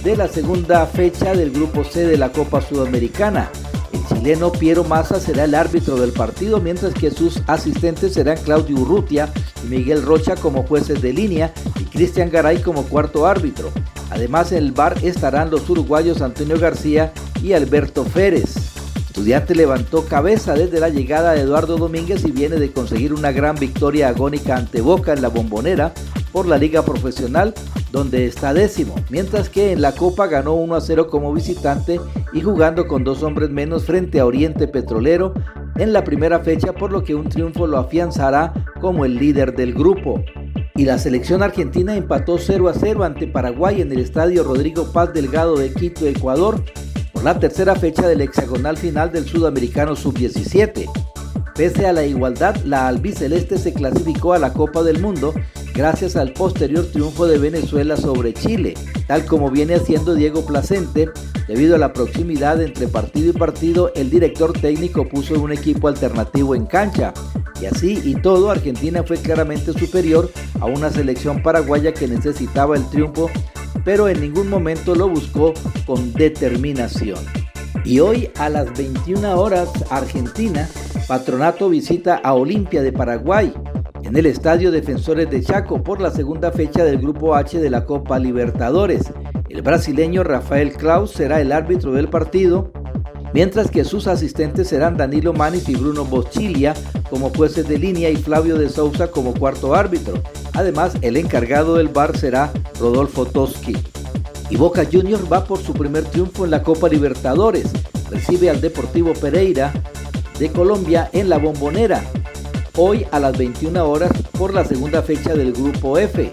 de la segunda fecha del Grupo C de la Copa Sudamericana. El chileno Piero Massa será el árbitro del partido, mientras que sus asistentes serán Claudio Urrutia y Miguel Rocha como jueces de línea y Cristian Garay como cuarto árbitro. Además en el bar estarán los uruguayos Antonio García y Alberto Férez. Estudiante levantó cabeza desde la llegada de Eduardo Domínguez y viene de conseguir una gran victoria agónica ante Boca en la bombonera por la liga profesional donde está décimo, mientras que en la Copa ganó 1 a 0 como visitante y jugando con dos hombres menos frente a Oriente Petrolero en la primera fecha, por lo que un triunfo lo afianzará como el líder del grupo. Y la selección argentina empató 0 a 0 ante Paraguay en el estadio Rodrigo Paz Delgado de Quito, Ecuador, por la tercera fecha del hexagonal final del Sudamericano Sub-17. Pese a la igualdad, la albiceleste se clasificó a la Copa del Mundo gracias al posterior triunfo de Venezuela sobre Chile, tal como viene haciendo Diego Placente, debido a la proximidad entre partido y partido, el director técnico puso un equipo alternativo en cancha, y así y todo, Argentina fue claramente superior a una selección paraguaya que necesitaba el triunfo, pero en ningún momento lo buscó con determinación. Y hoy a las 21 horas, Argentina, Patronato visita a Olimpia de Paraguay en el Estadio Defensores de Chaco por la segunda fecha del Grupo H de la Copa Libertadores. El brasileño Rafael Klaus será el árbitro del partido mientras que sus asistentes serán Danilo Manis y Bruno Boschilia como jueces de línea y Flavio de Sousa como cuarto árbitro. Además, el encargado del bar será Rodolfo Toski. Y Boca Juniors va por su primer triunfo en la Copa Libertadores. Recibe al Deportivo Pereira de Colombia en la Bombonera. Hoy a las 21 horas por la segunda fecha del Grupo F.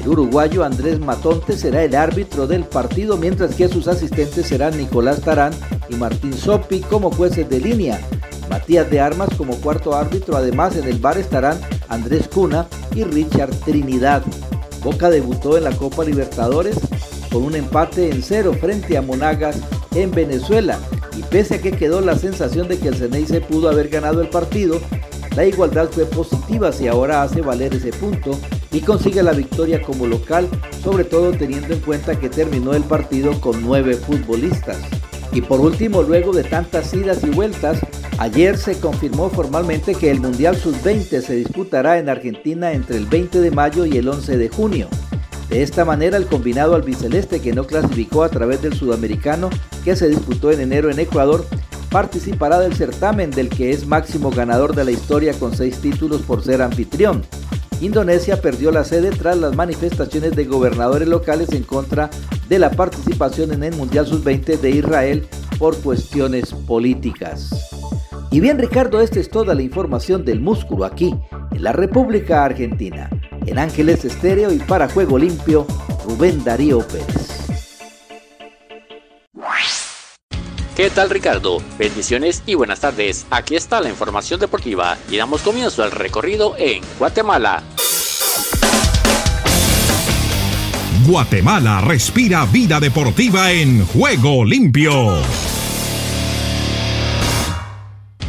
El uruguayo Andrés Matonte será el árbitro del partido, mientras que sus asistentes serán Nicolás Tarán y Martín Sopi como jueces de línea. Matías de Armas como cuarto árbitro, además en el bar estarán Andrés Cuna y Richard Trinidad. Boca debutó en la Copa Libertadores con un empate en cero frente a Monagas en Venezuela y pese a que quedó la sensación de que el Ceney se pudo haber ganado el partido, la igualdad fue positiva si ahora hace valer ese punto y consigue la victoria como local, sobre todo teniendo en cuenta que terminó el partido con nueve futbolistas. Y por último, luego de tantas idas y vueltas, ayer se confirmó formalmente que el Mundial Sub-20 se disputará en Argentina entre el 20 de mayo y el 11 de junio. De esta manera, el combinado albiceleste que no clasificó a través del sudamericano que se disputó en enero en Ecuador participará del certamen del que es máximo ganador de la historia con seis títulos por ser anfitrión. Indonesia perdió la sede tras las manifestaciones de gobernadores locales en contra de la participación en el Mundial Sub-20 de Israel por cuestiones políticas. Y bien Ricardo, esta es toda la información del músculo aquí, en la República Argentina. En Ángeles Estéreo y para Juego Limpio, Rubén Darío Pérez. ¿Qué tal Ricardo? Bendiciones y buenas tardes. Aquí está la información deportiva y damos comienzo al recorrido en Guatemala. Guatemala respira vida deportiva en juego limpio.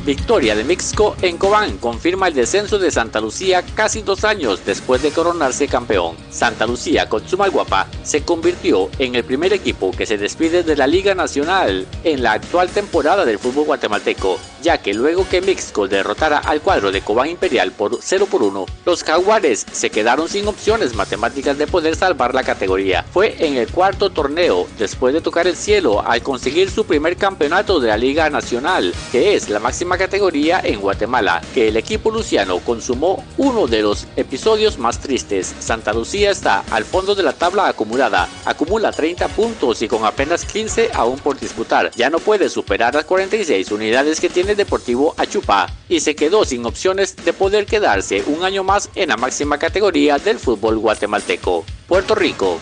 Victoria de México en Cobán confirma el descenso de Santa Lucía casi dos años después de coronarse campeón. Santa Lucía con Guapa se convirtió en el primer equipo que se despide de la Liga Nacional en la actual temporada del fútbol guatemalteco, ya que luego que México derrotara al cuadro de Cobán Imperial por 0 por 1, los jaguares se quedaron sin opciones matemáticas de poder salvar la categoría. Fue en el cuarto torneo, después de tocar el cielo, al conseguir su primer campeonato de la Liga Nacional, que es la máxima categoría en Guatemala, que el equipo luciano consumó uno de los episodios más tristes. Santa Lucía está al fondo de la tabla acumulada, acumula 30 puntos y con apenas 15 aún por disputar. Ya no puede superar las 46 unidades que tiene Deportivo Achupá y se quedó sin opciones de poder quedarse un año más en la máxima categoría del fútbol guatemalteco. Puerto Rico.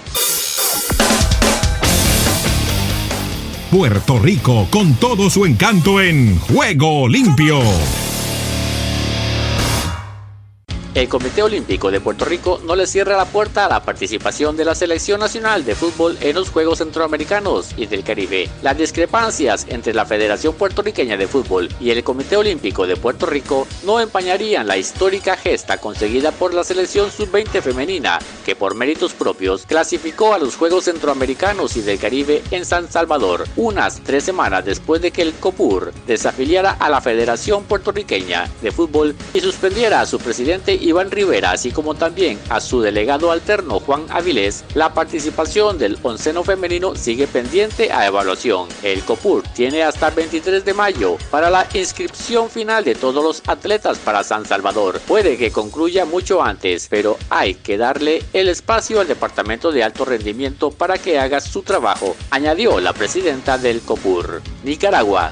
Puerto Rico con todo su encanto en Juego Limpio. El Comité Olímpico de Puerto Rico no le cierra la puerta a la participación de la Selección Nacional de Fútbol en los Juegos Centroamericanos y del Caribe. Las discrepancias entre la Federación Puertorriqueña de Fútbol y el Comité Olímpico de Puerto Rico no empañarían la histórica gesta conseguida por la selección sub-20 femenina, que por méritos propios clasificó a los Juegos Centroamericanos y del Caribe en San Salvador, unas tres semanas después de que el COPUR desafiliara a la Federación Puertorriqueña de Fútbol y suspendiera a su presidente Iván Rivera, así como también a su delegado alterno Juan Avilés, la participación del onceno femenino sigue pendiente a evaluación. El COPUR tiene hasta el 23 de mayo para la inscripción final de todos los atletas para San Salvador. Puede que concluya mucho antes, pero hay que darle el espacio al Departamento de Alto Rendimiento para que haga su trabajo, añadió la presidenta del COPUR. Nicaragua.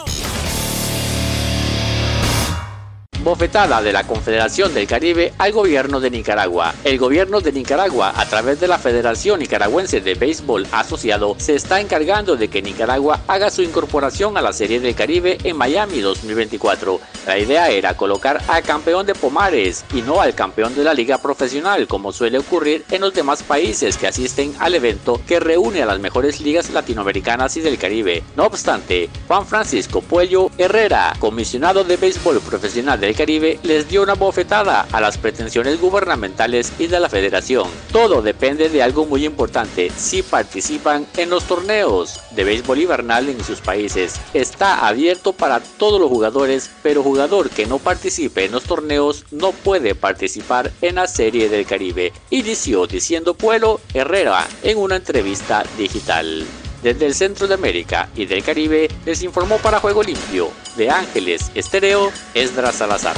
Bofetada de la Confederación del Caribe al gobierno de Nicaragua. El gobierno de Nicaragua, a través de la Federación Nicaragüense de Béisbol Asociado, se está encargando de que Nicaragua haga su incorporación a la Serie del Caribe en Miami 2024. La idea era colocar al campeón de Pomares y no al campeón de la liga profesional, como suele ocurrir en los demás países que asisten al evento que reúne a las mejores ligas latinoamericanas y del Caribe. No obstante, Juan Francisco Puello Herrera, comisionado de béisbol profesional de Caribe les dio una bofetada a las pretensiones gubernamentales y de la federación. Todo depende de algo muy importante, si participan en los torneos de béisbol invernal en sus países. Está abierto para todos los jugadores, pero jugador que no participe en los torneos no puede participar en la Serie del Caribe, inició diciendo Pueblo Herrera en una entrevista digital. Desde el centro de América y del Caribe les informó para Juego Limpio de Ángeles Estereo Esdras Salazar.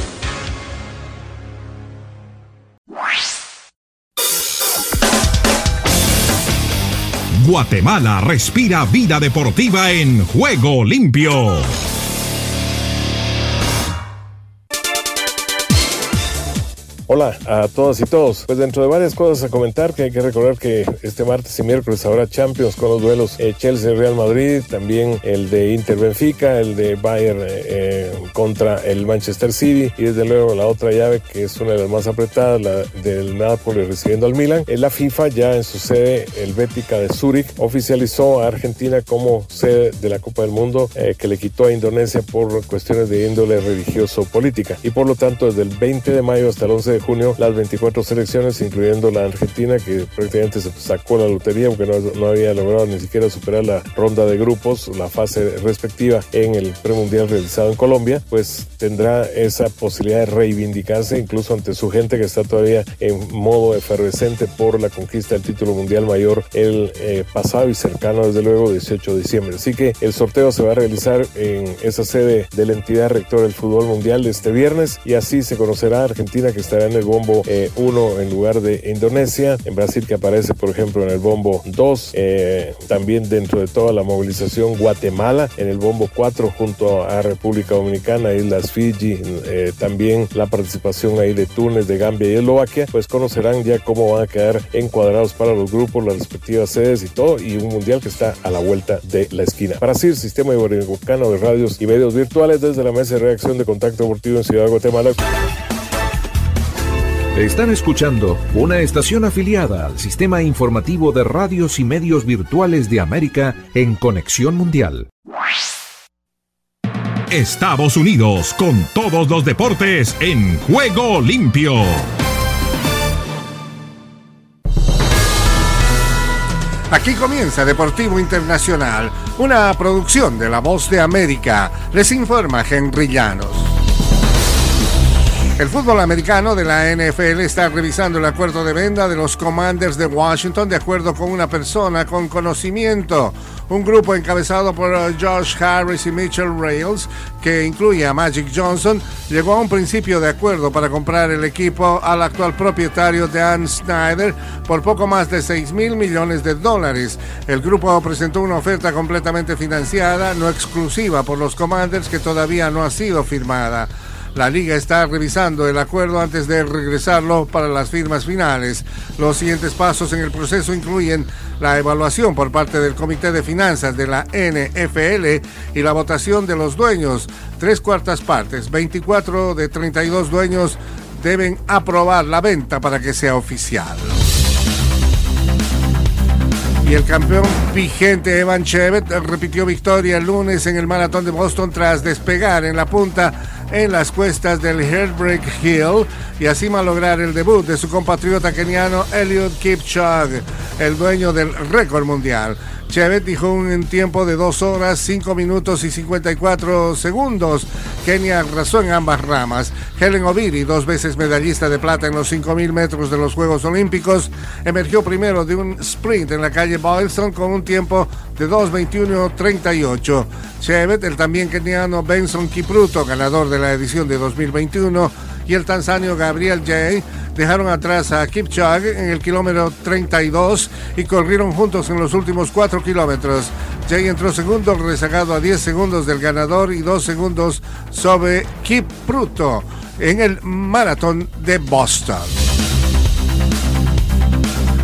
Guatemala respira vida deportiva en Juego Limpio. Hola a todas y todos. Pues dentro de varias cosas a comentar, que hay que recordar que este martes y miércoles habrá Champions con los duelos eh, Chelsea-Real Madrid, también el de Inter-Benfica, el de Bayern eh, eh, contra el Manchester City y desde luego la otra llave que es una de las más apretadas, la del Napoli recibiendo al Milan. En la FIFA ya en su sede helvética de Zúrich oficializó a Argentina como sede de la Copa del Mundo que le quitó a Indonesia por cuestiones de índole religioso-política y por lo tanto desde el 20 de mayo hasta el 11 de junio las 24 selecciones, incluyendo la Argentina, que prácticamente se sacó la lotería porque no, no había logrado ni siquiera superar la ronda de grupos, la fase respectiva en el premundial realizado en Colombia, pues tendrá esa posibilidad de reivindicarse incluso ante su gente que está todavía en modo efervescente por la conquista del título mundial mayor el eh, pasado y cercano, desde luego, 18 de diciembre. Así que el sorteo se va a realizar en esa sede de la entidad rectora del fútbol mundial este viernes y así se conocerá Argentina que estará en el bombo 1 eh, en lugar de Indonesia, en Brasil que aparece por ejemplo en el bombo 2, eh, también dentro de toda la movilización Guatemala en el bombo 4 junto a República Dominicana, Islas Fiji, eh, también la participación ahí de Túnez, de Gambia y Eslovaquia, pues conocerán ya cómo van a quedar encuadrados para los grupos, las respectivas sedes y todo, y un mundial que está a la vuelta de la esquina. Brasil, Sistema Iberoamericano de Radios y Medios Virtuales desde la Mesa de Reacción de Contacto Deportivo en Ciudad de Guatemala. Están escuchando una estación afiliada al sistema informativo de radios y medios virtuales de América en Conexión Mundial. Estados Unidos con todos los deportes en juego limpio. Aquí comienza Deportivo Internacional, una producción de La Voz de América. Les informa Henry Llanos. El fútbol americano de la NFL está revisando el acuerdo de venta de los Commanders de Washington de acuerdo con una persona con conocimiento. Un grupo encabezado por uh, Josh Harris y Mitchell Rails, que incluye a Magic Johnson, llegó a un principio de acuerdo para comprar el equipo al actual propietario Dan Snyder por poco más de 6 mil millones de dólares. El grupo presentó una oferta completamente financiada, no exclusiva por los Commanders, que todavía no ha sido firmada. La liga está revisando el acuerdo antes de regresarlo para las firmas finales. Los siguientes pasos en el proceso incluyen la evaluación por parte del Comité de Finanzas de la NFL y la votación de los dueños. Tres cuartas partes, 24 de 32 dueños deben aprobar la venta para que sea oficial. Y el campeón vigente Evan Chevet repitió victoria el lunes en el maratón de Boston tras despegar en la punta en las cuestas del Heartbreak Hill y así malograr el debut de su compatriota keniano Eliud Kipchoge, el dueño del récord mundial. Chevet dijo un tiempo de 2 horas, 5 minutos y 54 segundos. Kenia arrasó en ambas ramas. Helen Obiri, dos veces medallista de plata en los 5.000 metros de los Juegos Olímpicos, emergió primero de un sprint en la calle Boylston con un tiempo de 2.21.38. Chevet, el también keniano Benson Kipruto, ganador de la edición de 2021, y el tanzanio Gabriel Jay dejaron atrás a Kipchoge en el kilómetro 32 y corrieron juntos en los últimos 4 kilómetros. Jay entró segundo, rezagado a 10 segundos del ganador y 2 segundos sobre Kipruto en el maratón de Boston.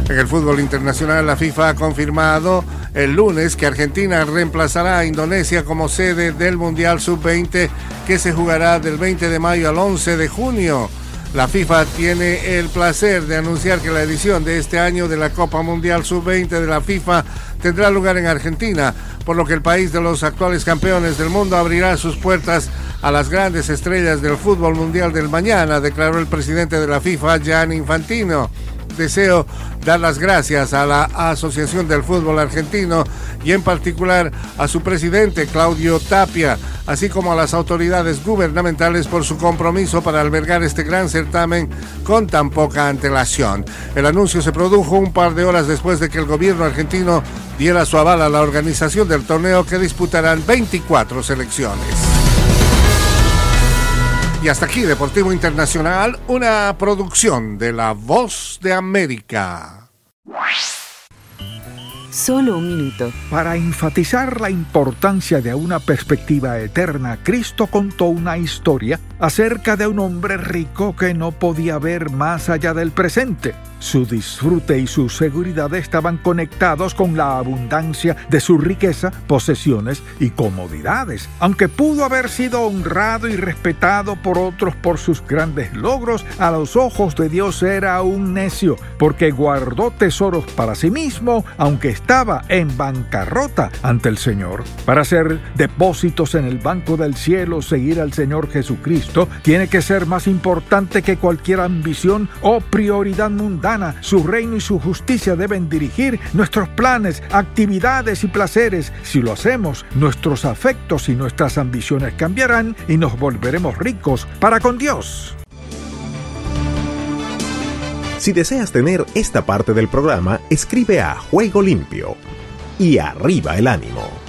En el fútbol internacional, la FIFA ha confirmado el lunes que Argentina reemplazará a Indonesia como sede del Mundial Sub-20 que se jugará del 20 de mayo al 11 de junio. La FIFA tiene el placer de anunciar que la edición de este año de la Copa Mundial Sub-20 de la FIFA tendrá lugar en Argentina, por lo que el país de los actuales campeones del mundo abrirá sus puertas a las grandes estrellas del fútbol mundial del mañana, declaró el presidente de la FIFA, Gianni Infantino deseo dar las gracias a la Asociación del Fútbol Argentino y en particular a su presidente Claudio Tapia, así como a las autoridades gubernamentales por su compromiso para albergar este gran certamen con tan poca antelación. El anuncio se produjo un par de horas después de que el gobierno argentino diera su aval a la organización del torneo que disputarán 24 selecciones. Y hasta aquí Deportivo Internacional, una producción de La Voz de América. Solo un minuto. Para enfatizar la importancia de una perspectiva eterna, Cristo contó una historia acerca de un hombre rico que no podía ver más allá del presente. Su disfrute y su seguridad estaban conectados con la abundancia de su riqueza, posesiones y comodidades. Aunque pudo haber sido honrado y respetado por otros por sus grandes logros, a los ojos de Dios era un necio, porque guardó tesoros para sí mismo, aunque estaba en bancarrota ante el Señor. Para hacer depósitos en el banco del cielo, seguir al Señor Jesucristo, tiene que ser más importante que cualquier ambición o prioridad mundana su reino y su justicia deben dirigir nuestros planes, actividades y placeres. Si lo hacemos, nuestros afectos y nuestras ambiciones cambiarán y nos volveremos ricos para con Dios. Si deseas tener esta parte del programa, escribe a Juego Limpio y arriba el ánimo.